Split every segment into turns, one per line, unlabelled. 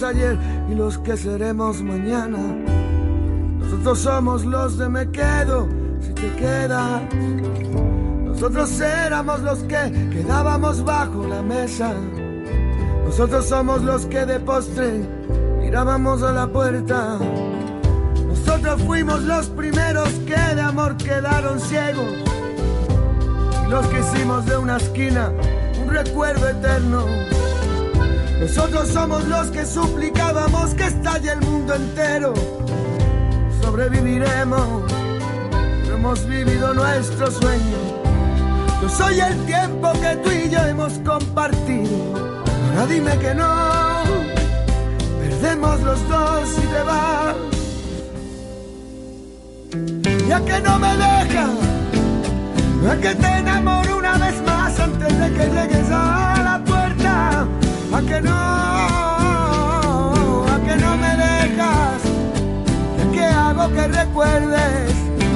Ayer y los que seremos mañana. Nosotros somos los de me quedo si te quedas. Nosotros éramos los que quedábamos bajo la mesa. Nosotros somos los que de postre mirábamos a la puerta. Nosotros fuimos los primeros que de amor quedaron ciegos. Y los que hicimos de una esquina un recuerdo eterno. Nosotros somos los que suplicábamos que estalle el mundo entero. Sobreviviremos, no hemos vivido nuestro sueño. Yo soy el tiempo que tú y yo hemos compartido. Ahora dime que no, perdemos los dos si te vas. Ya que no me dejas, a que te enamoro una vez más antes de que llegues a. A que no, a que no me dejas, que hago que recuerdes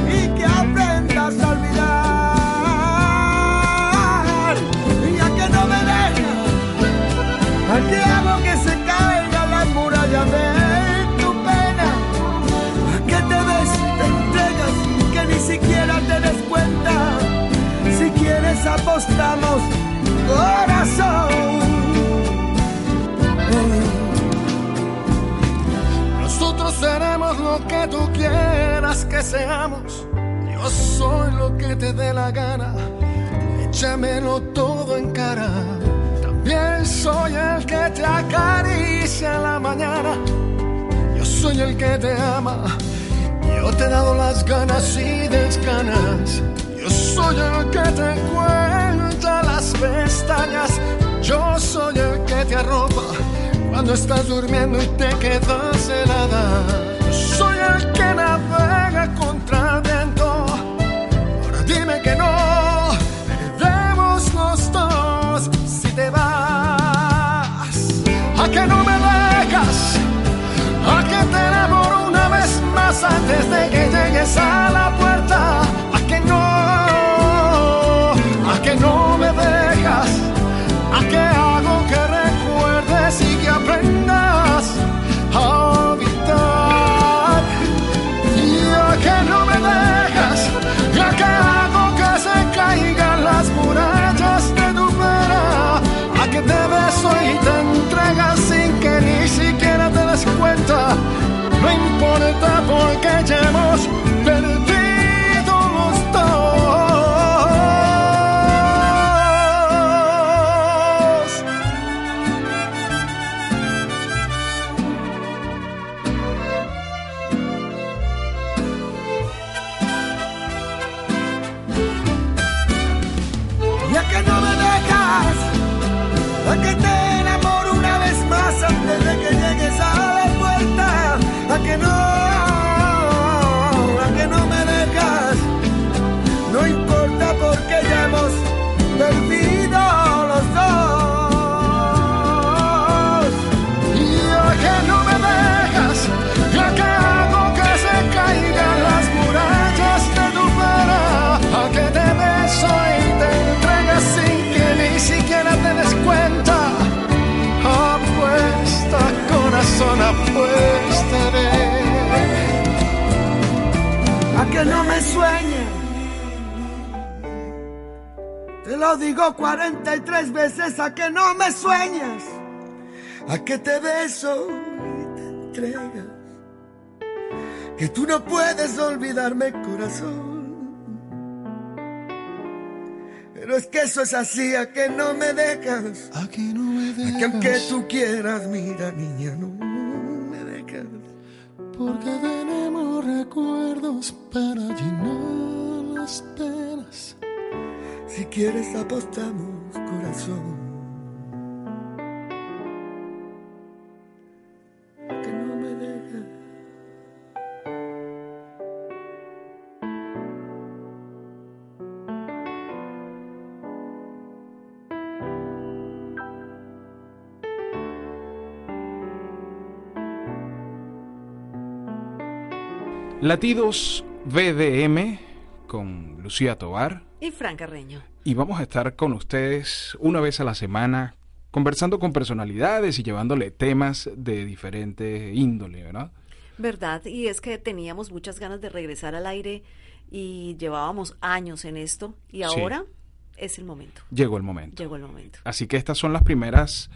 y que aprendas a olvidar. Y a que no me dejas, a que hago que se caiga la muralla de tu pena. Que te ves te entregas que ni siquiera te des cuenta. Si quieres apostamos, corazón.
Yo soy lo que te dé la gana. Échamelo todo en cara. También soy el que te acaricia en la mañana. Yo soy el que te ama. Yo te he dado las ganas y desganas. Yo soy el que te cuenta las pestañas. Yo soy el que te arropa cuando estás durmiendo y te quedas helada. Yo soy el que navega contra antes de que llegues a la no
puedes olvidarme, corazón. Pero es que eso es así, a que no me dejas.
A que no me dejas.
A que aunque tú quieras, mira, niña, no me dejas.
Porque tenemos recuerdos para llenar las penas.
Si quieres apostamos, corazón.
Latidos VDM con Lucía Tobar
Y Fran Carreño.
y vamos a estar con ustedes una vez a la semana conversando con personalidades y llevándole temas de diferente índole, ¿verdad?
¿Verdad? Y es que teníamos muchas ganas de regresar al aire y llevábamos años en esto y ahora es el momento.
Llegó el momento.
Llegó el momento.
Así que estas son las primeras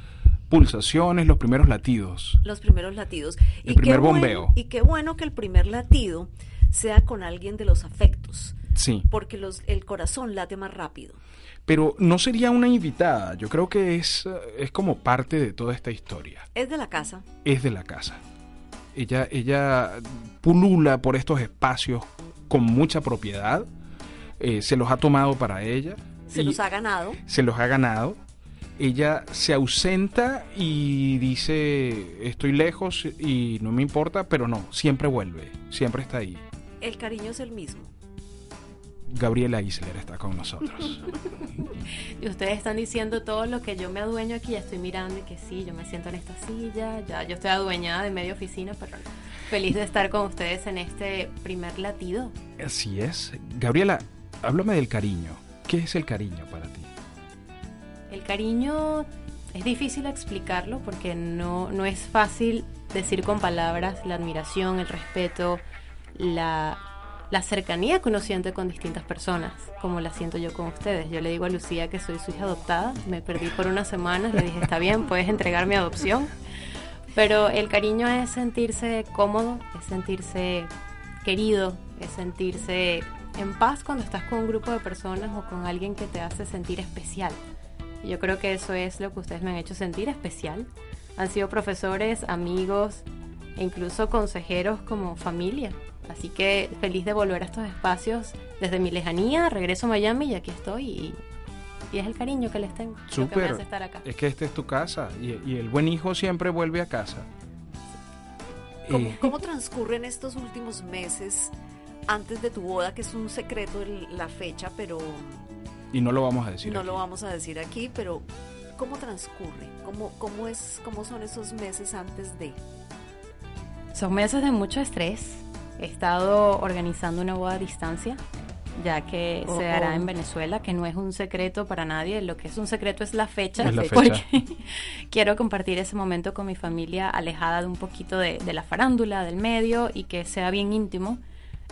pulsaciones, los primeros latidos.
Los primeros latidos.
El
y qué
primer
bueno-
bombeo.
y qué bueno que el primer latido sea con alguien de los afectos,
Sí,
porque los, el corazón late más rápido.
pero no sería una invitada. Yo creo que es, eh, es como parte de toda esta historia.
Es de la casa.
Es de la casa. Ella, ella pulula por estos espacios con mucha propiedad. eh, se los ha tomado para ella.
Se los ha ganado.
se los ha ganado. Ella se ausenta y dice, estoy lejos y no me importa, pero no, siempre vuelve, siempre está ahí.
El cariño es el mismo.
Gabriela Isler está con nosotros.
Y ustedes están diciendo todo lo que yo me adueño aquí, ya estoy mirando y que sí, yo me siento en esta silla, ya yo estoy adueñada de media oficina, pero feliz de estar con ustedes en este primer latido.
Así es. Gabriela, háblame del cariño. ¿Qué es el cariño para ti?
El cariño es difícil explicarlo porque no, no es fácil decir con palabras la admiración, el respeto, la, la cercanía que uno siente con distintas personas, como la siento yo con ustedes. Yo le digo a Lucía que soy su hija adoptada, me perdí por unas semanas, le dije, está bien, puedes entregar mi adopción. Pero el cariño es sentirse cómodo, es sentirse querido, es sentirse en paz cuando estás con un grupo de personas o con alguien que te hace sentir especial. Y Yo creo que eso es lo que ustedes me han hecho sentir especial. Han sido profesores, amigos e incluso consejeros como familia. Así que feliz de volver a estos espacios desde mi lejanía, regreso a Miami y aquí estoy y, y es el cariño que les tengo. lo que me
Súper.
hace estar acá.
Es que esta es tu casa y, y el buen hijo siempre vuelve a casa.
¿Cómo,
Eh,
cómo transcurren estos últimos meses antes de tu boda, que es un secreto el- la fecha, pero
y no lo vamos a decir.
no
aquí.
lo vamos a decir aquí, pero ¿cómo transcurre? ¿Cómo, cómo, es, ¿Cómo son esos meses antes de?
Son meses de mucho estrés. He estado organizando una boda a distancia, ya que
Oh,
se hará
oh.
en Venezuela, que no es un secreto para nadie. Lo que es un secreto es la fecha,
Es la
porque
fecha.
quiero compartir ese momento con mi familia alejada de un poquito de, de la farándula, del medio y que sea bien íntimo.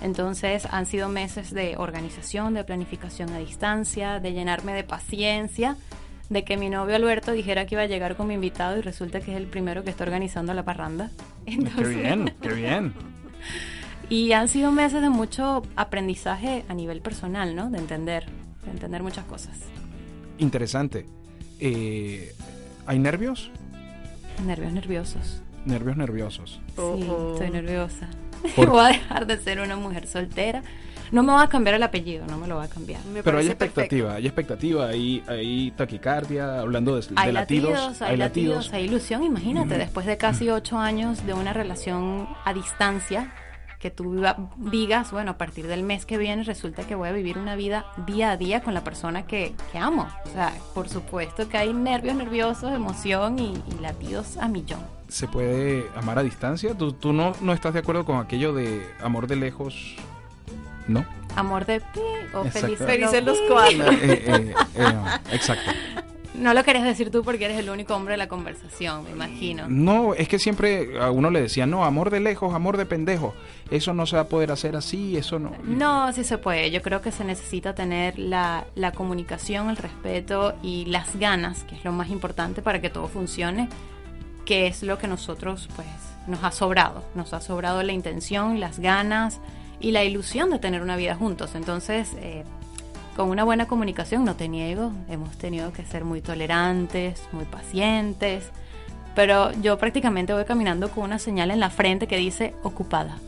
Entonces han sido meses de organización, de planificación a distancia, de llenarme de paciencia, de que mi novio Alberto dijera que iba a llegar como invitado y resulta que es el primero que está organizando la parranda.
Qué
Entonces,
bien, qué bien.
y han sido meses de mucho aprendizaje a nivel personal, ¿no? De entender, de entender muchas cosas.
Interesante. Eh, ¿Hay nervios?
Nervios nerviosos.
Nervios nerviosos.
Sí, estoy nerviosa.
¿Por-
Voy a dejar de ser una mujer soltera. No me va a cambiar el apellido, no me lo va a cambiar.
Me
Pero hay expectativa, hay expectativa, hay, hay taquicardia, hablando de, de
Hay
latidos,
latidos, hay latidos, hay ilusión. Imagínate, después de casi ocho años de una relación a distancia, que tú digas, bueno, a partir del mes que viene resulta que voy a vivir una vida día a día con la persona que, que amo. O sea, por supuesto que hay nervios nerviosos, emoción y, y latidos a millón.
¿Se puede amar a distancia? ¿Tú, tú no, no estás de acuerdo con aquello de amor de lejos? ¿No?
Amor de pi o feliz
Felices los cuatro.
Eh, eh, eh, exacto.
No lo querías decir tú porque eres el único hombre de la conversación, me imagino.
No, es que siempre a uno le decía, no, amor de lejos, amor de pendejo. Eso no se va a poder hacer así, eso no.
No, sí se puede. Yo creo que se necesita tener la, la comunicación, el respeto y las ganas, que es lo más importante para que todo funcione, que es lo que nosotros, pues, nos ha sobrado. Nos ha sobrado la intención, las ganas y la ilusión de tener una vida juntos. Entonces, eh, con una buena comunicación, no te niego, hemos tenido que ser muy tolerantes, muy pacientes, pero yo prácticamente voy caminando con una señal en la frente que dice ocupada.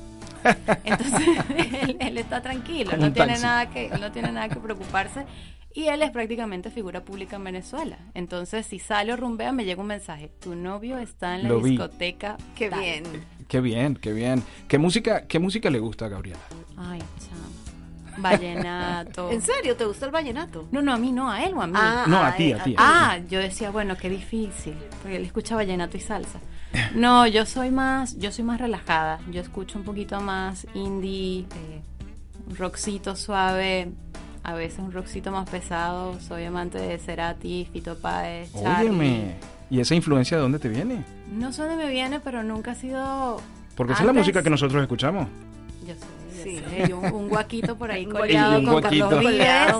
Entonces él, está tranquilo, no tiene, nada que, no tiene nada que preocuparse y él es prácticamente figura pública en Venezuela. Entonces, si sale o rumbea, me llega un mensaje. Tu novio está en la discoteca.
Qué bien.
Qué bien, qué bien. ¿Qué música, qué música le gusta a Gabriela?
Ay, Vallenato.
¿En serio? ¿Te gusta el vallenato?
No, no, a mí no, a él o a mí.
Ah, no, a, ti, a, ti.
Ah, yo decía, bueno, qué difícil, porque él escucha vallenato y salsa. No, yo soy más, yo soy más relajada. Yo escucho un poquito más indie, eh, rockcito suave, a veces un rockcito más pesado. Soy amante de Cerati, Fito Páez,
Óyeme, ¿y esa influencia de dónde te viene?
No sé dónde me viene, pero nunca ha sido...
Porque esa es la música que nosotros escuchamos.
Yo sé. Sí. un, guaquito por ahí colgado con Carlos Vives.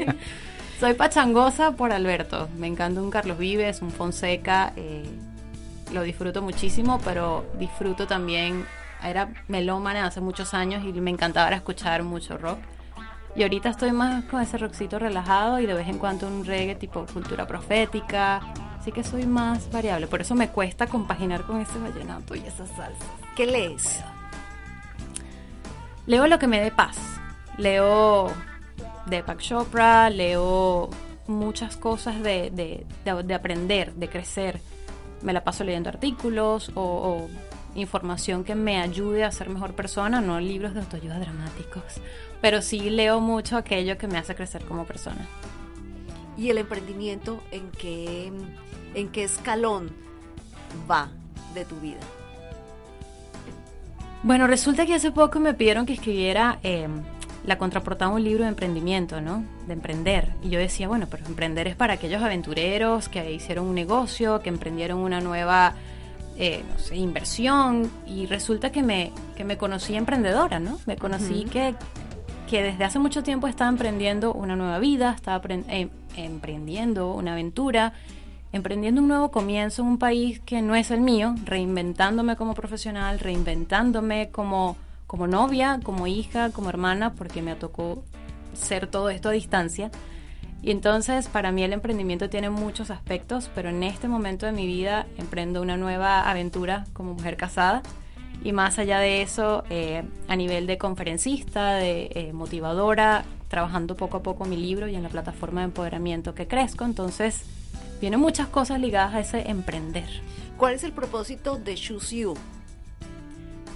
Soy pachangosa por Alberto. Me encanta un Carlos Vives, un Fonseca. Eh, lo disfruto muchísimo, pero disfruto también. Era melómana hace muchos años y me encantaba escuchar mucho rock. Y ahorita estoy más con ese rockcito relajado y de vez en cuando un reggae tipo cultura profética. Así que soy más variable. Por eso me cuesta compaginar con ese vallenato y esas salsas.
¿Qué lees?
Leo lo que me dé paz. Leo Deepak Chopra, leo muchas cosas de, de, aprender, de crecer. Me la paso leyendo artículos o, información que me ayude a ser mejor persona, no libros de autoayuda dramáticos, pero sí leo mucho aquello que me hace crecer como persona.
¿Y el emprendimiento en qué, en qué escalón va de tu vida?
Bueno, resulta que hace poco me pidieron que escribiera eh, la contraportada un libro de emprendimiento, ¿no? De emprender. Y yo decía, bueno, pero emprender es para aquellos aventureros que hicieron un negocio, que emprendieron una nueva, eh, no sé, inversión. Y resulta que me, que me conocí emprendedora, ¿no? Me conocí que, que desde hace mucho tiempo estaba emprendiendo una nueva vida, estaba eh, emprendiendo una aventura emprendiendo un nuevo comienzo en un país que no es el mío, reinventándome como profesional, reinventándome como, como novia, como hija, como hermana, porque me tocó ser todo esto a distancia. Y entonces para mí el emprendimiento tiene muchos aspectos, pero en este momento de mi vida emprendo una nueva aventura como mujer casada. Y más allá de eso, eh, a nivel de conferencista, de eh, motivadora, trabajando poco a poco mi libro y en la plataforma de empoderamiento que crezco. Entonces, Vienen muchas cosas ligadas a ese emprender.
¿Cuál es el propósito de Choose You?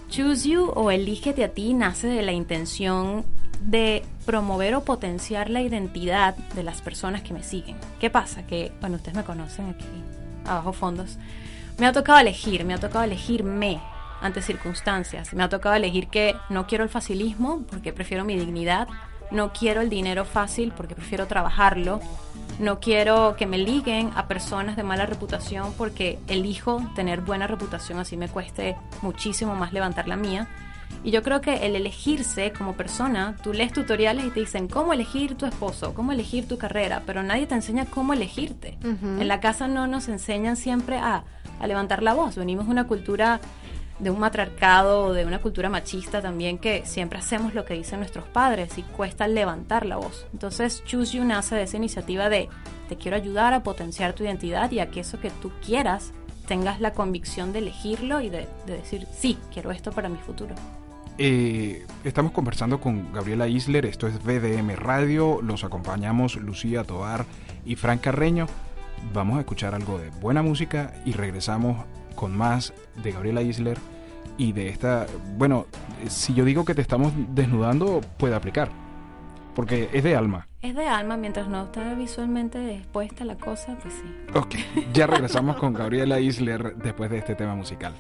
Choose You o Elígete a ti nace de la intención de promover o potenciar la identidad de las personas que me siguen. ¿Qué pasa? Que, bueno, ustedes me conocen aquí, abajo fondos. Me ha tocado elegir, me ha tocado elegirme ante circunstancias. Me ha tocado elegir que no quiero el facilismo porque prefiero mi dignidad. No quiero el dinero fácil porque prefiero trabajarlo. No quiero que me liguen a personas de mala reputación porque elijo tener buena reputación, así me cueste muchísimo más levantar la mía. Y yo creo que el elegirse como persona, tú lees tutoriales y te dicen cómo elegir tu esposo, cómo elegir tu carrera, pero nadie te enseña cómo elegirte. En la casa no nos enseñan siempre a, a levantar la voz. Venimos de una cultura de un matriarcado, de una cultura machista también, que siempre hacemos lo que dicen nuestros padres y cuesta levantar la voz. Entonces, Choose You nace de esa iniciativa de te quiero ayudar a potenciar tu identidad y a que eso que tú quieras tengas la convicción de elegirlo y de, decir, sí, quiero esto para mi futuro.
Eh, estamos conversando con Gabriela Isler, esto es BDM Radio, los acompañamos Lucía Tobar y Frank Carreño. Vamos a escuchar algo de buena música y regresamos con más de Gabriela Isler y de esta, bueno, si yo digo que te estamos desnudando, puede aplicar, porque es de alma.
Es de alma, mientras no está visualmente expuesta la cosa, pues sí.
Ok, ya regresamos con Gabriela Isler después de este tema musical.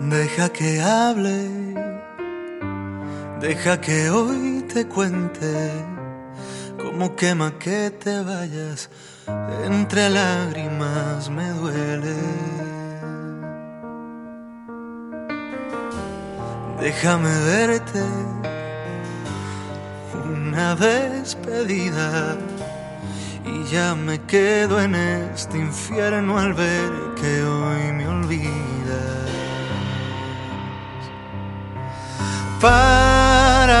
Deja que hable Deja que hoy te cuente cómo quema que te vayas. Entre lágrimas me duele. Déjame verte una despedida y ya me quedo en este infierno al ver que hoy me olvidas.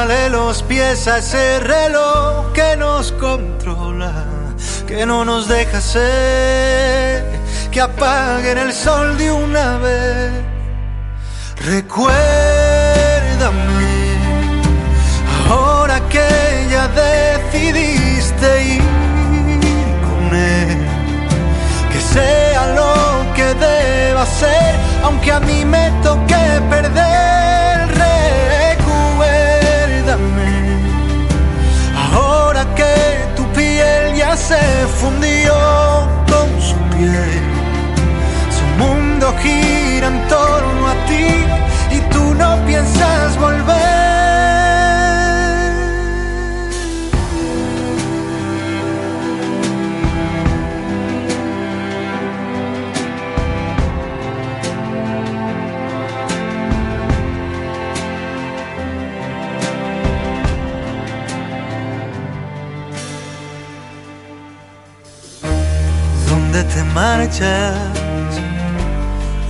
Párale los pies a ese reloj que nos controla, que no nos deja ser, que apaguen el sol de una vez. Recuérdame, ahora que ya decidiste ir con él, que sea lo que deba ser, aunque a mí me toque perder. Se fundió con su piel su mundo gira en torno a ti y tú no piensas volver.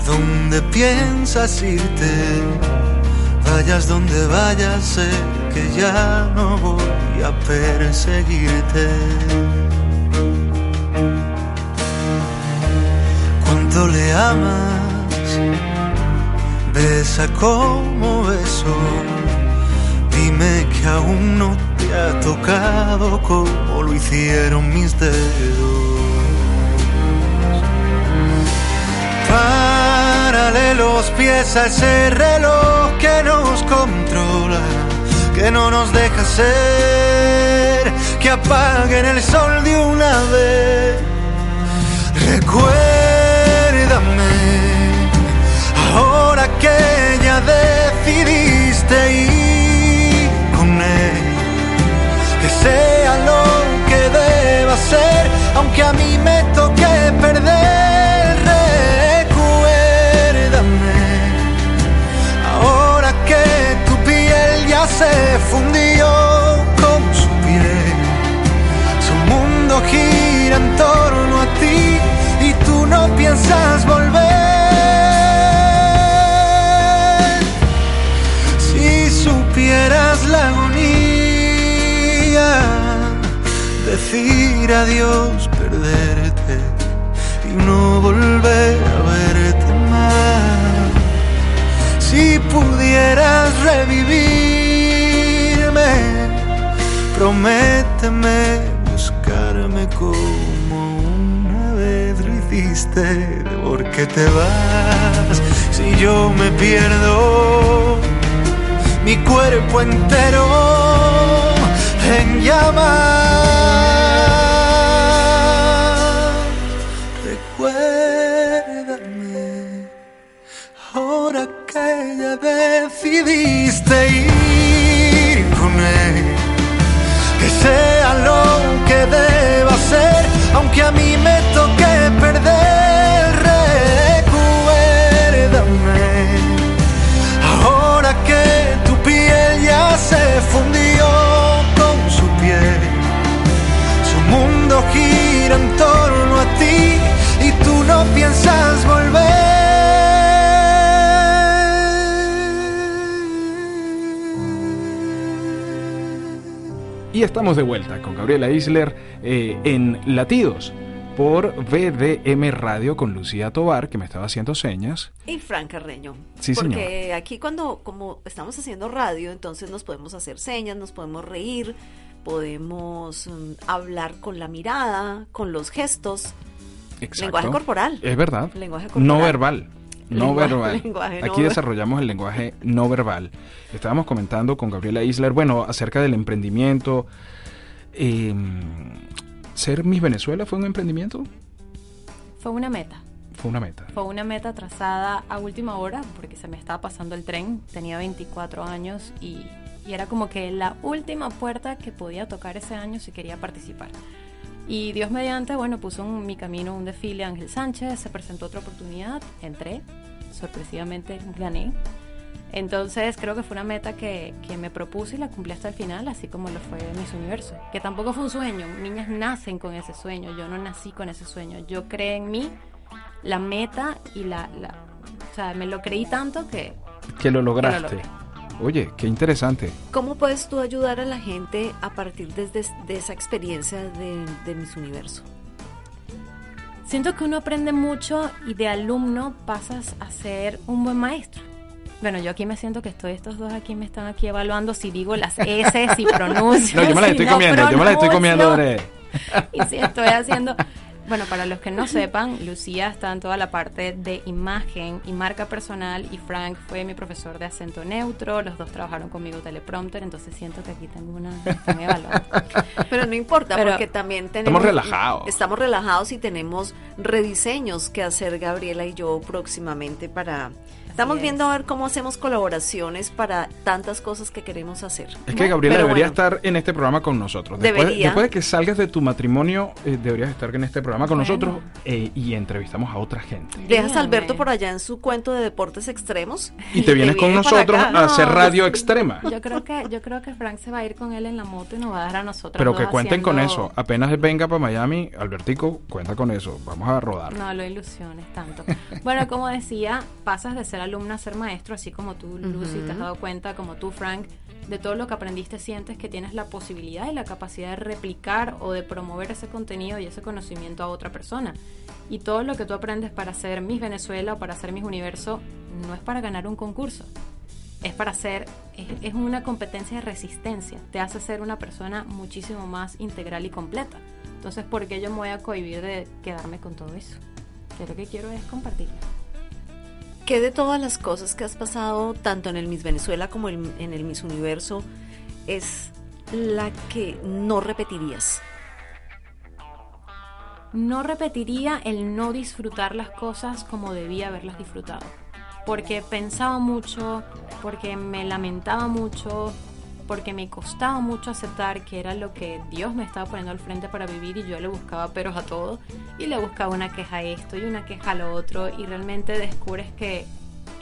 ¿Dónde piensas irte? Vayas donde vayas, sé que ya no voy a perseguirte. ¿Cuánto le amas? Besa como beso. Dime que aún no te ha tocado como lo hicieron mis dedos. Párale los pies a ese reloj que nos controla, que no nos deja ser, que apaguen el sol de una vez. Recuérdame, ahora que ya decidiste ir con él, que sea lo que deba ser, aunque a mí me toque perder. Se fundió con su piel, su mundo gira en torno a ti y tú no piensas volver. Si supieras la agonía, decir adiós, perderte y no volver a verte más. Si pudieras revivirme, prométeme buscarme como una vez lo hiciste. ¿Por qué te vas si yo me pierdo? Mi cuerpo entero en llamas. Recuérdame, ahora que ya decidiste ir aunque a mí me toque perder. Recuérdame, ahora que tu piel ya se fundió con su piel. Su mundo gira en torno a ti y tú no piensas
Y estamos de vuelta con Gabriela Isler eh, en Latidos por VDM Radio con Lucía Tobar, que me estaba haciendo señas.
Y Fran Carreño.
Sí,
Porque aquí cuando, como estamos haciendo radio, entonces nos podemos hacer señas, nos podemos reír, podemos mm, hablar con la mirada, con los gestos.
Exacto.
Lenguaje corporal.
Es verdad.
Lenguaje corporal.
No verbal. No
Lenguaje-
verbal.
lenguaje no
Aquí
ver-
desarrollamos el lenguaje no verbal. Estábamos comentando con Gabriela Isler, bueno, acerca del emprendimiento. Eh, ¿Ser Miss Venezuela fue un emprendimiento?
Fue una meta.
Fue una meta.
Fue una meta trazada a última hora porque se me estaba pasando el tren. Tenía 24 años y y era como que la última puerta que podía tocar ese año si quería participar. Y Dios mediante, bueno, puso en mi camino un desfile Ángel Sánchez, se presentó otra oportunidad, entré, sorpresivamente gané. Entonces creo que fue una meta que, que, me propuse y la cumplí hasta el final, así como lo fue Miss Universo. Que tampoco fue un sueño, niñas nacen con ese sueño, yo no nací con ese sueño, yo creé en mí la meta y la, la o sea, me lo creí tanto que...
Que lo lograste. Oye, qué interesante.
¿Cómo puedes tú ayudar a la gente a partir de, de esa experiencia de, de Miss Universo?
Siento que uno aprende mucho y de alumno pasas a ser un buen maestro. Bueno, yo aquí me siento que estoy, estos dos aquí me están aquí evaluando si digo las S, si pronuncio.
No, yo me las estoy
si
comiendo,
no
yo me las estoy comiendo. André.
Y si estoy haciendo... Bueno, para los que no sepan, Lucía está en toda la parte de imagen y marca personal y Frank fue mi profesor de acento neutro. Los dos trabajaron conmigo teleprompter, entonces siento que aquí tengo una...
Pero no importa,
Pero
porque también tenemos...
relajados.
Estamos relajados y tenemos rediseños que hacer Gabriela y yo próximamente para... Estamos
es.
viendo a ver cómo hacemos colaboraciones para tantas cosas que queremos hacer.
Es que Gabriela
Pero
debería
bueno.
estar en este programa con nosotros. Después,
Debería.
después de que salgas de tu matrimonio, eh, deberías estar en este programa con
Bueno.
nosotros eh, y entrevistamos a otra gente.
Dejas a. Alberto por allá en su cuento de deportes extremos.
Y te vienes con nosotros
acá.
a hacer
No,
radio extrema.
Yo creo que yo creo que Frank se va a ir con él en la moto y nos va a dejar a nosotros.
Pero que cuenten con eso. Apenas él venga para Miami, Albertico, cuenta con eso. Vamos a rodar.
No lo ilusiones tanto. Bueno, como decía, pasas de ser alumna a ser maestro, así como tú, Lucy, te has dado cuenta, como tú, Frank, de todo lo que aprendiste, sientes que tienes la posibilidad y la capacidad de replicar o de promover ese contenido y ese conocimiento a otra persona. Y todo lo que tú aprendes para hacer Miss Venezuela o para hacer Miss Universo no es para ganar un concurso. Es para ser, es, es una competencia de resistencia. Te hace ser una persona muchísimo más integral y completa. Entonces, ¿por qué yo me voy a cohibir de quedarme con todo eso? Yo lo que quiero es compartirlo.
¿Qué de todas las cosas que has pasado, tanto en el Miss Venezuela como en el Miss Universo, es la que no repetirías?
No repetiría el no disfrutar las cosas como debía haberlas disfrutado. Porque pensaba mucho, porque me lamentaba mucho, porque me costaba mucho aceptar que era lo que Dios me estaba poniendo al frente para vivir y yo le buscaba peros a todo y le buscaba una queja a esto y una queja a lo otro y realmente descubres que,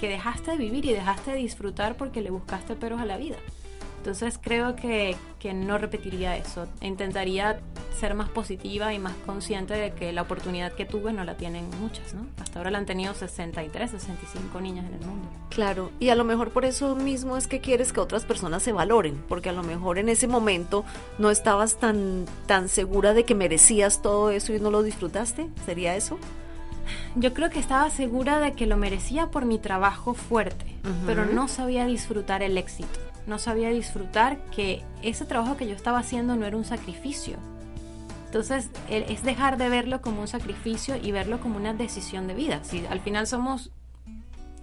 que dejaste de vivir y dejaste de disfrutar porque le buscaste peros a la vida. Entonces creo que, que no repetiría eso. Intentaría ser más positiva y más consciente de que la oportunidad que tuve no la tienen muchas, ¿no? Hasta ahora la han tenido 63, 65 niñas en el mundo.
Claro, y a lo mejor por eso mismo es que quieres que otras personas se valoren, porque a lo mejor en ese momento no estabas tan, tan segura de que merecías todo eso y no lo disfrutaste. ¿Sería eso?
Yo creo que estaba segura de que lo merecía por mi trabajo fuerte, pero no sabía disfrutar el éxito. No sabía disfrutar que ese trabajo que yo estaba haciendo no era un sacrificio. Entonces, es dejar de verlo como un sacrificio y verlo como una decisión de vida. Si al final somos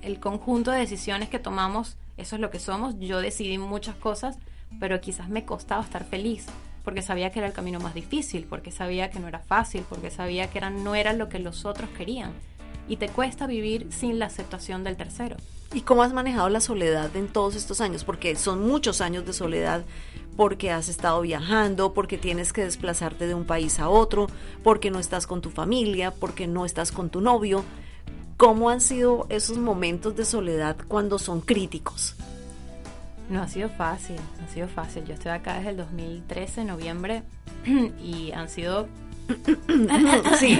el conjunto de decisiones que tomamos, eso es lo que somos. Yo decidí muchas cosas, pero quizás me costaba estar feliz, porque sabía que era el camino más difícil, porque sabía que no era fácil, porque sabía que era, no era lo que los otros querían. Y te cuesta vivir sin la aceptación del tercero.
¿Y cómo has manejado la soledad en todos estos años? Porque son muchos años de soledad, porque has estado viajando, porque tienes que desplazarte de un país a otro, porque no estás con tu familia, porque no estás con tu novio. ¿Cómo han sido esos momentos de soledad cuando son críticos?
No ha sido fácil, no ha sido fácil. Yo estoy acá desde el 2013, noviembre, y han sido
Sí.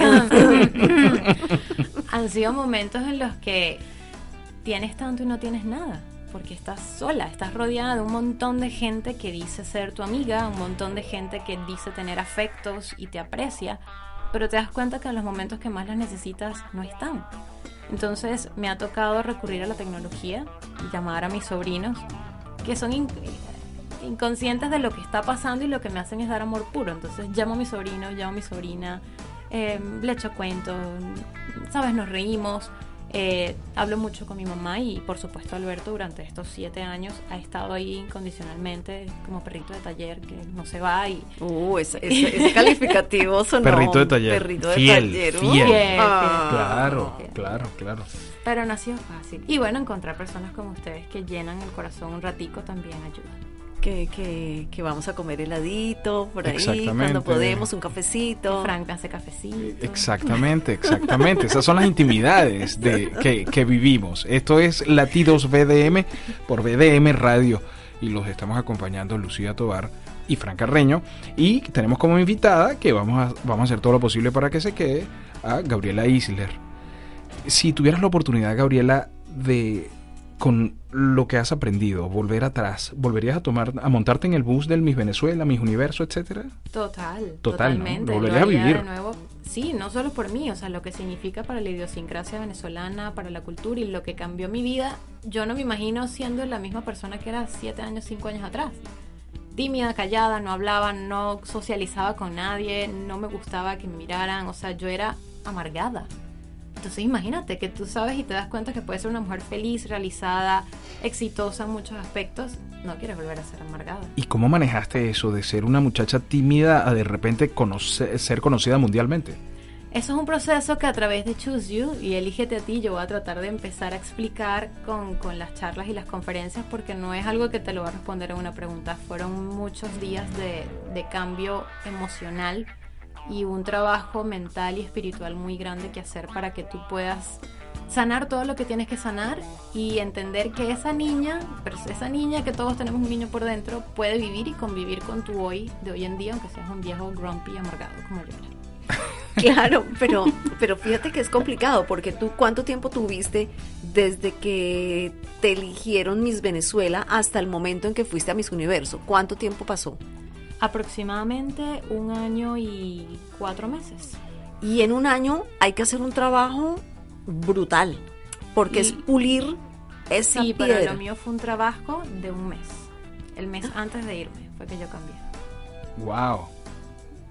han sido momentos en los que tienes tanto y no tienes nada, porque estás sola, estás rodeada de un montón de gente que dice ser tu amiga, un montón de gente que dice tener afectos y te aprecia, pero te das cuenta que en los momentos que más las necesitas no están. Entonces me ha tocado recurrir a la tecnología y llamar a mis sobrinos, que son in- inconscientes de lo que está pasando y lo que me hacen es dar amor puro. Entonces llamo a mi sobrino, llamo a mi sobrina, eh, le echo cuento, sabes, nos reímos. Eh, hablo mucho con mi mamá y por supuesto Alberto durante estos siete años ha estado ahí incondicionalmente como perrito de taller que no se va y
Uh, ese, ese- ese calificativo sonó.
Perrito de taller.
Perrito de
Fiel,
taller.
fiel.
Ah.
Claro, claro, claro.
pero no ha sido fácil y bueno encontrar personas como ustedes que llenan el corazón un ratico también ayuda
Que, que, que vamos a comer heladito por ahí, cuando podemos, un cafecito.
Frank me hace cafecito.
Exactamente, exactamente. Esas son las intimidades de, que, que vivimos. Esto es Latidos BDM por BDM Radio y los estamos acompañando Lucía Tobar y Fran Carreño y tenemos como invitada que vamos a, vamos a hacer todo lo posible para que se quede a Gabriela Isler. Si tuvieras la oportunidad, Gabriela, de con lo que has aprendido, volver atrás, ¿volverías a tomar, a montarte en el bus del Miss Venezuela, Miss Universo, etcétera?
Total,
Total, ¿no?
totalmente.
Lo volvería a vivir.
De nuevo. Sí, no solo por mí, o sea, lo que significa para la idiosincrasia venezolana, para la cultura y lo que cambió mi vida. Yo no me imagino siendo la misma persona que era siete años, cinco años atrás. Tímida, callada, no hablaba, no socializaba con nadie, no me gustaba que me miraran, o sea, yo era amargada. Entonces imagínate que tú sabes y te das cuenta que puedes ser una mujer feliz, realizada, exitosa en muchos aspectos. No quieres volver a ser amargada.
¿Y cómo manejaste eso de ser una muchacha tímida a de repente conocer, ser conocida mundialmente?
Eso es un proceso que a través de Choose You y Elígete a ti yo voy a tratar de empezar a explicar con, con las charlas y las conferencias porque no es algo que te lo va a responder en una pregunta. Fueron muchos días de, de cambio emocional y un trabajo mental y espiritual muy grande que hacer para que tú puedas sanar todo lo que tienes que sanar y entender que esa niña, pero esa niña que todos tenemos un niño por dentro, puede vivir y convivir con tu hoy de hoy en día, aunque seas un viejo grumpy amargado como yo.
Claro, pero, pero fíjate que es complicado porque tú cuánto tiempo tuviste desde que te eligieron Miss Venezuela hasta el momento en que fuiste a Miss Universo. ¿Cuánto tiempo pasó?
Aproximadamente un año y cuatro meses.
Y en un año hay que hacer un trabajo brutal porque
Y-
es pulir esa
Sí, pero
piedra.
lo mío fue un trabajo de un mes. El mes antes de irme fue que yo cambié.
¡Wow!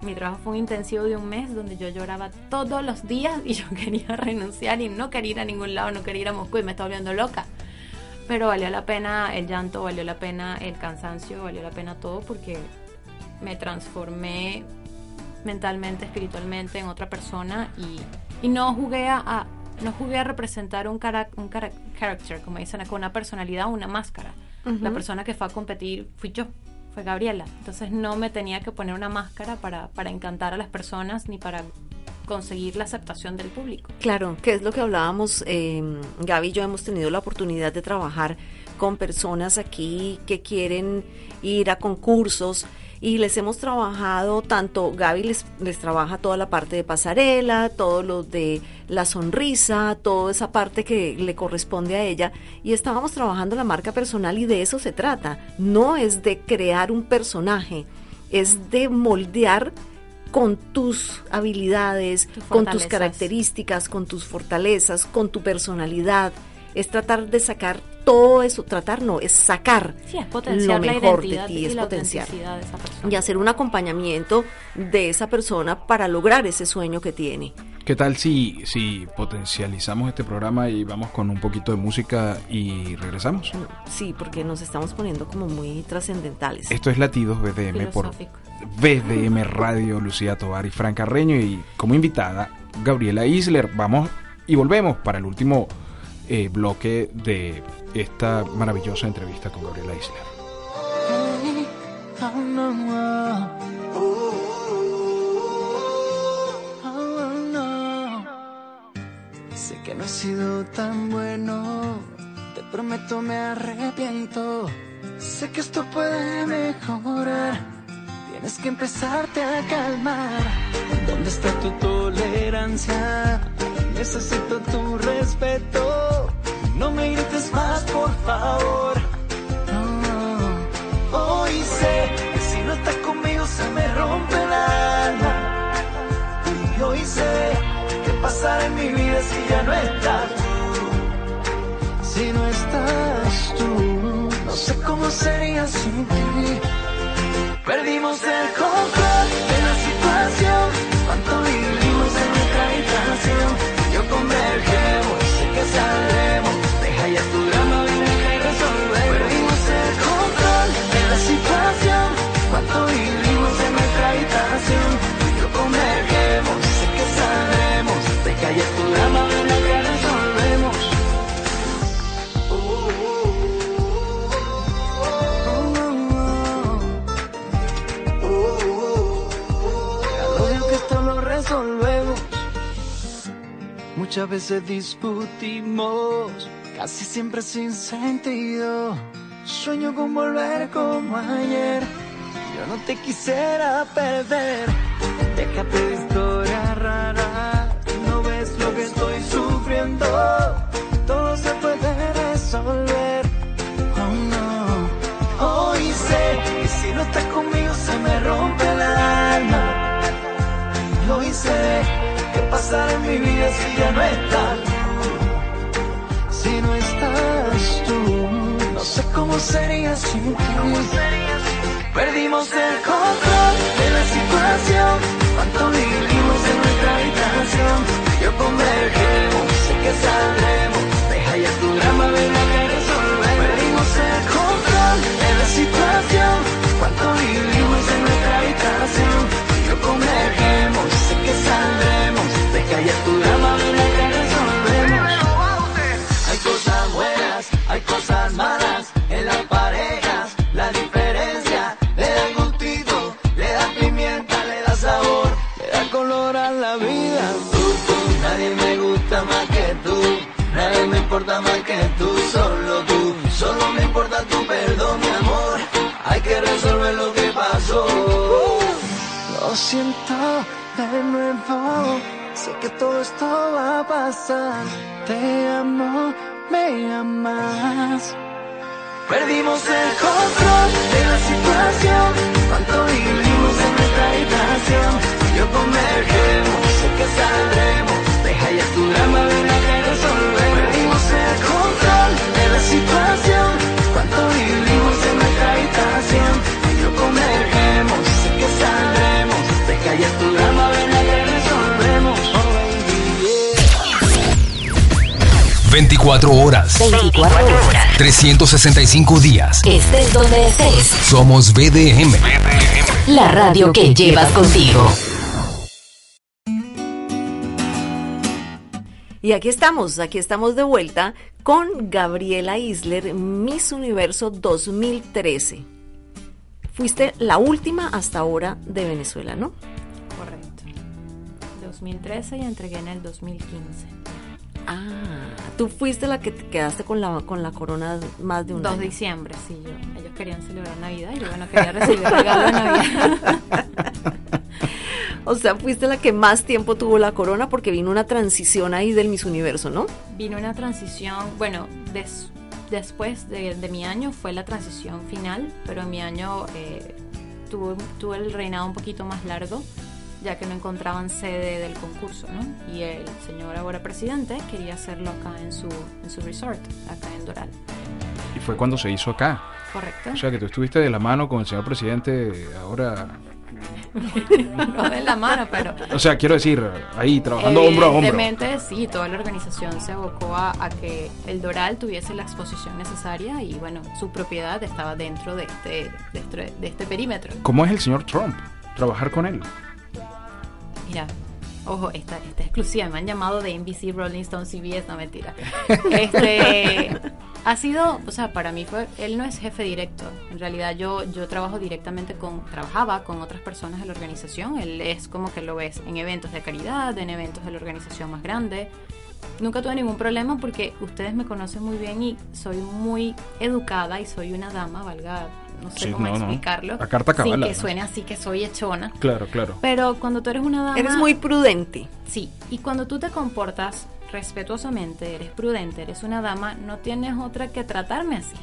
Mi trabajo fue un intensivo de un mes donde yo lloraba todos los días y yo quería renunciar y no quería ir a ningún lado, no quería ir a Moscú y me estaba volviendo loca. Pero valió la pena el llanto, valió la pena el cansancio, valió la pena todo porque me transformé mentalmente, espiritualmente en otra persona y, y no jugué a, a- no jugué a representar un, cara, un cara- character, como dicen acá, una personalidad, una máscara. La persona que fue a competir fui yo, fue Gabriela. Entonces no me tenía que poner una máscara para, para encantar a las personas ni para conseguir la aceptación del público.
Claro, que es lo que hablábamos, eh, Gaby y yo hemos tenido la oportunidad de trabajar con personas aquí que quieren ir a concursos y les hemos trabajado, tanto Gaby les, les trabaja toda la parte de pasarela, todo lo de la sonrisa, toda esa parte que le corresponde a ella y estábamos trabajando la marca personal y de eso se trata, no es de crear un personaje, es de moldear con tus habilidades,
Tus
con tus características, con tus fortalezas, con tu personalidad. Es tratar de sacar todo eso, tratar no, es sacar
Sí, es potenciar
lo
la
mejor de ti,
y
es
la
potenciar.
autenticidad de esa persona.
Y hacer un acompañamiento de esa persona para lograr ese sueño que tiene.
¿Qué tal si, si potencializamos este programa y vamos con un poquito de música y regresamos?
Sí, porque nos estamos poniendo como muy trascendentales.
Esto es Latidos BDM por. BDM Radio, Lucía Tobar y Fran Carreño y como invitada Gabriela Isler. Vamos y volvemos para el último eh, bloque de esta maravillosa entrevista con Gabriela Isler.
Sé que no he sido tan bueno, te prometo me arrepiento. Sé que esto puede mejorar, tienes que empezarte a calmar. ¿Dónde está tu tolerancia? Necesito tu respeto. No me grites más, por favor. Hoy sé que si no estás conmigo se me rompe el alma. Y hoy sé que pasará en mi vida si ya no estás tú. Si no estás tú, no sé cómo sería sin ti. Perdimos el control de la situación. Cuánto vivimos en nuestra habitación. Yo convergemos, sé que saldremos.
Muchas veces discutimos, casi siempre sin sentido. Sueño con volver como ayer. Yo no te quisiera perder. Déjate de historia que pasará en mi vida si ya no estás. Si no estás tú, no sé cómo sería sin ti. Perdimos el control de la situación. Cuánto vivimos en nuestra habitación. Yo convergemos, sé que saldremos. Deja ya tu drama, ven a que resolver. Perdimos el control de la situación. Cuánto vivimos en nuestra habitación. Yo convergemos, sé que saldremos. Deja ya tu drama, ven a que resolvemos. Hay cosas buenas, hay cosas malas en las parejas. La diferencia le da gustito, le da pimienta, le da sabor, le da color a la vida. Tú, tú, nadie me gusta más que tú, nadie me importa más que tú, solo tú, solo me importa tu perdón, mi amor. Hay que resolver lo que pasó. Lo siento de nuevo, sé que todo esto va a pasar. Te amo, me amas. Perdimos el control de la situación. Cuánto vivimos en nuestra habitación. Yo convergemos, sé que saldremos. Deja ya tu drama, ven a que resolver. Perdimos el control de la situación.
24 horas,
24 horas.
365 días.
Estés donde estés.
Somos BDM.
La radio que llevas contigo.
Y aquí estamos, aquí estamos de vuelta con Gabriela Isler, Miss Universo 2013. Fuiste la última hasta ahora de Venezuela, ¿no?
Correcto. 2013 y entregué en el 2015.
Ah, tú fuiste la que te quedaste con la, con la corona más de un
2 de diciembre, sí, yo. Ellos querían celebrar Navidad y yo, bueno, quería recibir regalo de Navidad.
O sea, fuiste la que más tiempo tuvo la corona porque vino una transición ahí del Miss Universo, ¿no?
Vino una transición, bueno, des- después de, de mi año fue la transición final, pero en mi año eh, tuve, tuve el reinado un poquito más largo, ya que no encontraban sede del concurso, ¿no? Y el señor ahora presidente quería hacerlo acá en su, en su resort, acá en Doral.
Y fue cuando se hizo acá.
¿Correcto?
O sea que tú estuviste de la mano con el señor presidente ahora.
no de la mano, pero...
O sea, quiero decir, ahí trabajando hombro a hombro.
Evidentemente, sí, toda la organización se abocó a, a que el Doral tuviese la exposición necesaria y, bueno, su propiedad estaba dentro de este, de este, de este perímetro.
¿Cómo es el señor Trump? Trabajar con él.
Mira, ojo, esta, esta exclusiva, me han llamado de NBC, Rolling Stone, CBS, no mentira. Este, ha sido, o sea, para mí fue, él no es jefe directo. En realidad yo, yo trabajo directamente con, trabajaba con otras personas de la organización. Él es como que lo ves en eventos de caridad, en eventos de la organización más grande. Nunca tuve ningún problema porque ustedes me conocen muy bien y soy muy educada y soy una dama, valga, no sé
Sí,
cómo
no, no.
explicarlo.
A carta cabal,
Sin que suene así que soy echona.
Claro, claro.
Pero cuando tú eres una dama...
Eres muy prudente.
Sí, y cuando tú te comportas respetuosamente, eres prudente, eres una dama, no tienes otra que tratarme así.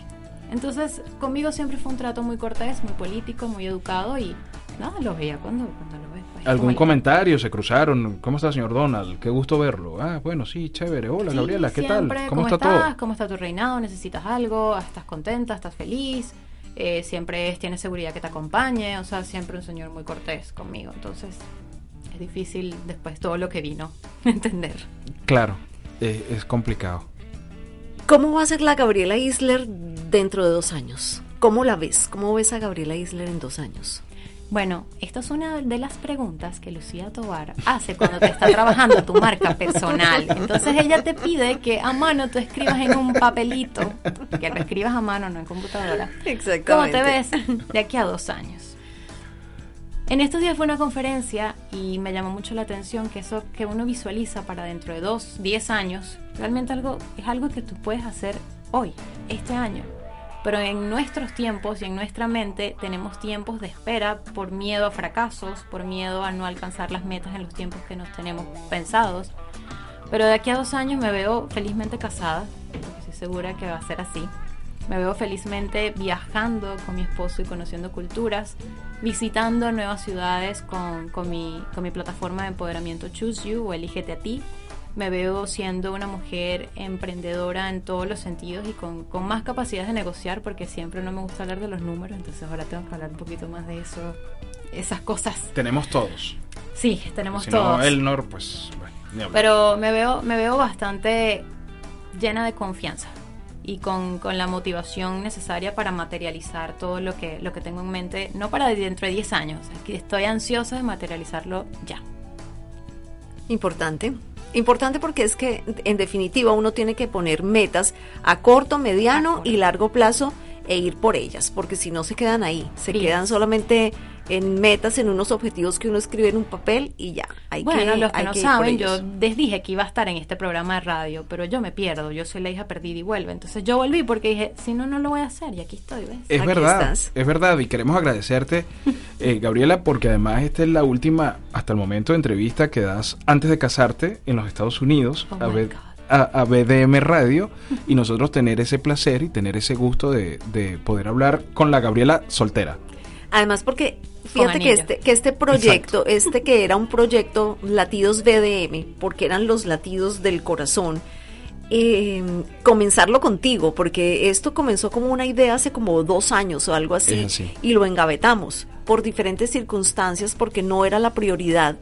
Entonces, conmigo siempre fue un trato muy cortés, muy político, muy educado y nada, lo veía cuando, cuando lo ves. pues, es
¿Algún comentario? ¿Se cruzaron? ¿Cómo está, señor Donald? Qué gusto verlo. Ah, bueno, sí, chévere. Hola,
Sí,
Gabriela, ¿qué tal?
siempre,
¿Cómo, está
estás?
todo?
¿Cómo está tu reinado? ¿Necesitas algo? ¿Estás contenta? ¿Estás feliz? Eh, siempre es, tienes seguridad que te acompañe. O sea, siempre un señor muy cortés conmigo. Entonces, es difícil después todo lo que vino entender.
Claro, eh, es complicado.
¿Cómo va a ser la Gabriela Isler dentro de dos años? ¿Cómo la ves? ¿Cómo ves a Gabriela Isler en dos años?
Bueno, esta es una de las preguntas que Lucía Tobar hace cuando te está trabajando tu marca personal. Entonces ella te pide que a mano tú escribas en un papelito, que lo escribas a mano, no en computadora. ¿Cómo te ves de aquí a dos años? En estos días fue una conferencia y me llamó mucho la atención que eso que uno visualiza para dentro de dos, diez años, realmente algo, es algo que tú puedes hacer hoy, este año. Pero en nuestros tiempos y en nuestra mente tenemos tiempos de espera por miedo a fracasos, por miedo a no alcanzar las metas en los tiempos que nos tenemos pensados. Pero de aquí a dos años me veo felizmente casada, estoy segura que va a ser así. Me veo felizmente viajando con mi esposo y conociendo culturas, visitando nuevas ciudades con, con, mi, con mi plataforma de empoderamiento Choose You o Elígete a ti. Me veo siendo una mujer emprendedora en todos los sentidos y con, con más capacidades de negociar porque siempre no me gusta hablar de los números, entonces ahora tengo que hablar un poquito más de eso, esas cosas.
Tenemos todos.
Sí, tenemos
si
todos.
no, Elnor, pues bueno.
Pero me veo, me veo bastante llena de confianza y con, con la motivación necesaria para materializar todo lo que, lo que tengo en mente, no para dentro de 10 años, estoy ansiosa de materializarlo ya.
Importante. Importante porque es que en definitiva uno tiene que poner metas a corto, mediano y largo plazo e ir por ellas, porque si no se quedan ahí, se quedan solamente en metas, en unos objetivos que uno escribe en un papel y ya. Hay
bueno,
que,
los que
hay
no
que
saben, yo les dije que iba a estar en este programa de radio, pero yo me pierdo, yo soy la hija perdida y vuelve. Entonces yo volví porque dije, si no, no lo voy a hacer y aquí estoy, ¿ves?
Es
Aquí
verdad,
estás.
es verdad, y queremos agradecerte, eh, Gabriela, porque además esta es la última, hasta el momento, entrevista que das antes de casarte en los Estados Unidos
Oh
a,
God.
a- a BDM Radio y nosotros tener ese placer y tener ese gusto de, de poder hablar con la Gabriela soltera.
Además porque fíjate que este, que este proyecto, este que era un proyecto Latidos BDM, porque eran los latidos del corazón, eh, comenzarlo contigo, porque esto comenzó como una idea hace como dos años o algo así, y lo engavetamos por diferentes circunstancias porque no era la prioridad.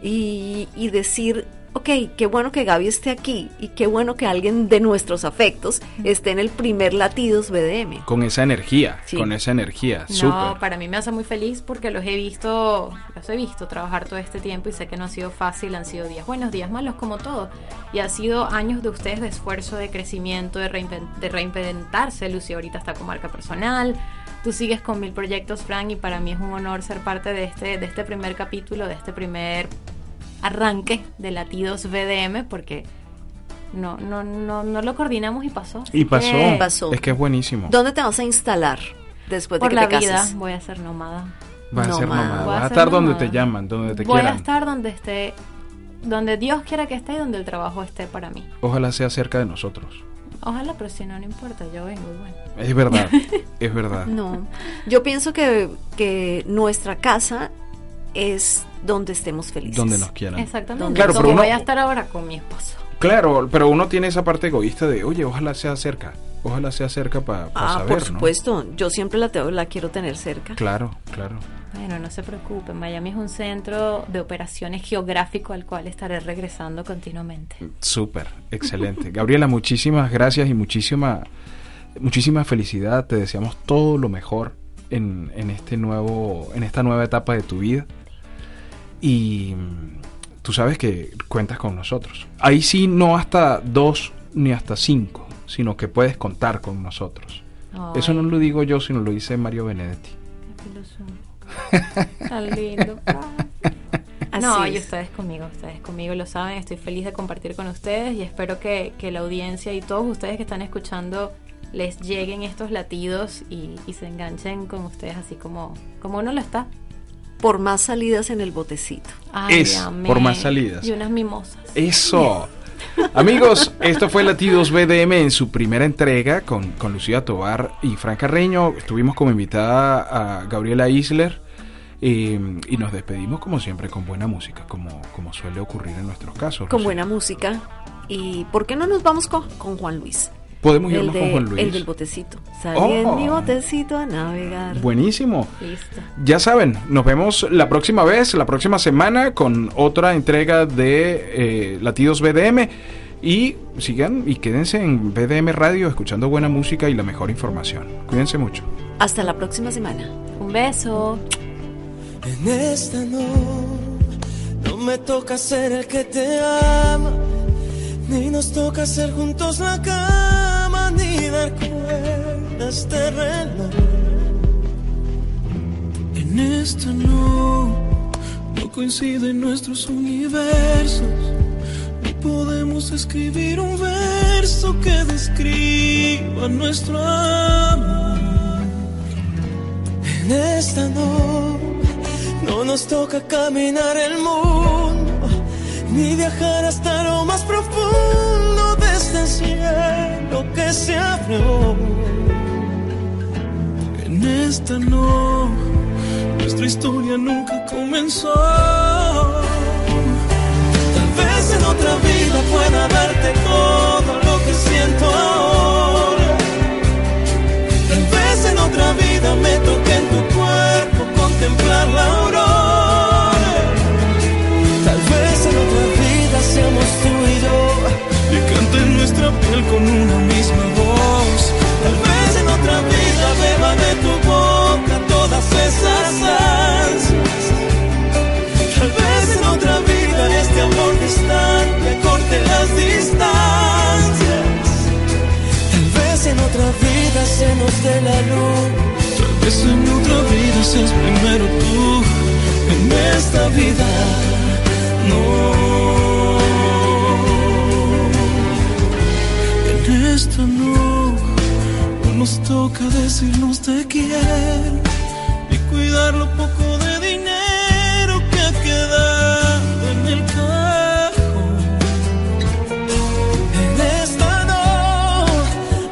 Y, y decir, ok, qué bueno que Gaby esté aquí y qué bueno que alguien de nuestros afectos esté en el primer Latidos BDM.
Con esa energía,
Sí.
con esa energía,
No,
súper.
para mí me hace muy feliz porque los he visto, los he visto trabajar todo este tiempo y sé que no ha sido fácil, han sido días buenos, días malos como todo. Y ha sido años de ustedes de esfuerzo, de crecimiento, de, reinven- de reinventarse. Lucía ahorita está con marca personal. Tú sigues con mil proyectos, Frank, y para mí es un honor ser parte de este, de este primer capítulo, de este primer arranque de Latidos BDM, porque no, no, no, no lo coordinamos y pasó.
Y pasó,
que
Pasó.
es que es buenísimo.
¿Dónde te vas a instalar después de que
la
te
vida
cases?
voy a ser nómada.
Vas a ser
Nómada.
Voy a
vas a estar donde te llaman, donde te
Voy a
quieran.
estar donde esté, donde Dios quiera que esté y donde el trabajo esté para mí.
Ojalá sea cerca de nosotros.
Ojalá, pero si no, no importa, yo vengo igual.
Es verdad, es verdad.
No, yo pienso que, que nuestra casa es donde estemos felices.
Donde nos quieran.
Exactamente.
Claro, pero uno-
voy a estar ahora con mi esposo.
Claro, pero uno tiene esa parte egoísta de, oye, ojalá sea cerca. Ojalá sea cerca para
Ah,
saber,
por
¿no?
supuesto, yo siempre la, tengo- la quiero tener cerca.
Claro, claro.
Bueno, no se preocupen, Miami es un centro de operaciones geográfico al cual estaré regresando continuamente.
Súper, excelente. Gabriela, muchísimas gracias y muchísima, muchísima felicidad. Te deseamos todo lo mejor en, en este nuevo, en esta nueva etapa de tu vida. Y tú sabes que cuentas con nosotros. Ahí sí, no hasta dos ni hasta cinco, sino que puedes contar con nosotros. Eso no lo digo yo, sino lo dice Mario Benedetti.
Qué. Tan lindo.
Así
no,
es.
y ustedes conmigo, ustedes conmigo lo saben, estoy feliz de compartir con ustedes y espero que, que la audiencia y todos ustedes que están escuchando les lleguen estos latidos y, y se enganchen con ustedes así como, como uno lo está.
Por más salidas en el botecito.
Ay,
Es,
amén.
por más salidas.
Y unas mimosas.
Eso. Amigos, esto fue Latidos BDM en su primera entrega con, con Lucía Tobar y Fran Carreño. Estuvimos como invitada a Gabriela Isler eh, y nos despedimos como siempre con buena música, como, como suele ocurrir en nuestros casos.
Con
Lucía.
buena música. ¿Y por qué no nos vamos con, con Juan Luis?
Podemos irnos
de-
con Juan Luis.
el del botecito. Salí
Oh.
en mi botecito a navegar.
Buenísimo.
Listo.
Ya saben, nos vemos la próxima vez, la próxima semana, con otra entrega de eh, Latidos BDM. Y sigan y quédense en BDM Radio escuchando buena música y la mejor información. Cuídense mucho.
Hasta la próxima semana.
Un beso.
En esta no, no me toca ser el que te ama, ni nos toca hacer juntos la cama, ni dar cuerdas de reloj. En esta no, no coinciden nuestros universos. No podemos escribir un verso que describa nuestro amor. En esta no, no nos toca caminar el mundo, ni viajar hasta lo más profundo cielo que se abrió. En esta no, nuestra historia nunca comenzó. Tal vez en otra vida pueda darte todo lo que siento ahora. Tal vez en otra vida me toque en tu cuerpo contemplar la aurora. Cante nuestra piel con una misma voz. Tal vez en otra vida beba de tu boca todas esas ansias. Tal vez en otra vida este amor distante corte las distancias. Tal vez en otra vida se nos dé la luz. Tal vez en otra vida seas primero tú. En esta vida no. Nos toca decirnos te quiero y cuidar lo poco de dinero que ha quedado en el cajón. En esta no,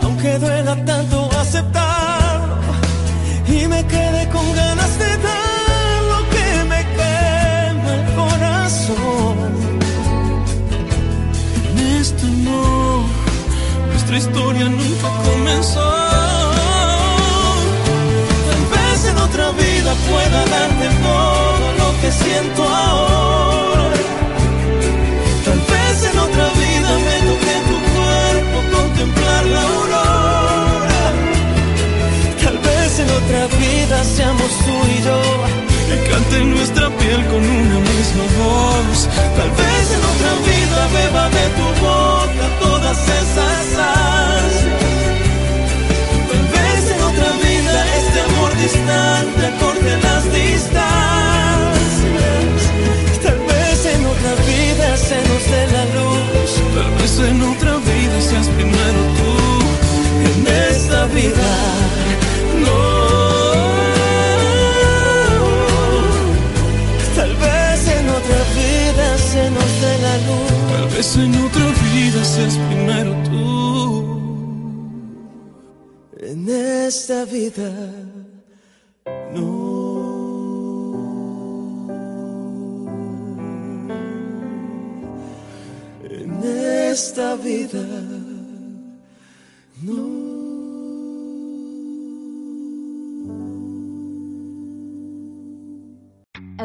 aunque duela tanto aceptarlo y me quedé con ganas de dar lo que me quema el corazón. En esta no, nuestra historia nunca comenzó. Pueda darte todo lo que siento ahora. Tal vez en otra vida me toque tu cuerpo contemplar la aurora. Tal vez en otra vida seamos tú y yo y cante nuestra piel con una misma voz. Tal vez en otra vida beba de tu boca todas esas ansias. Vida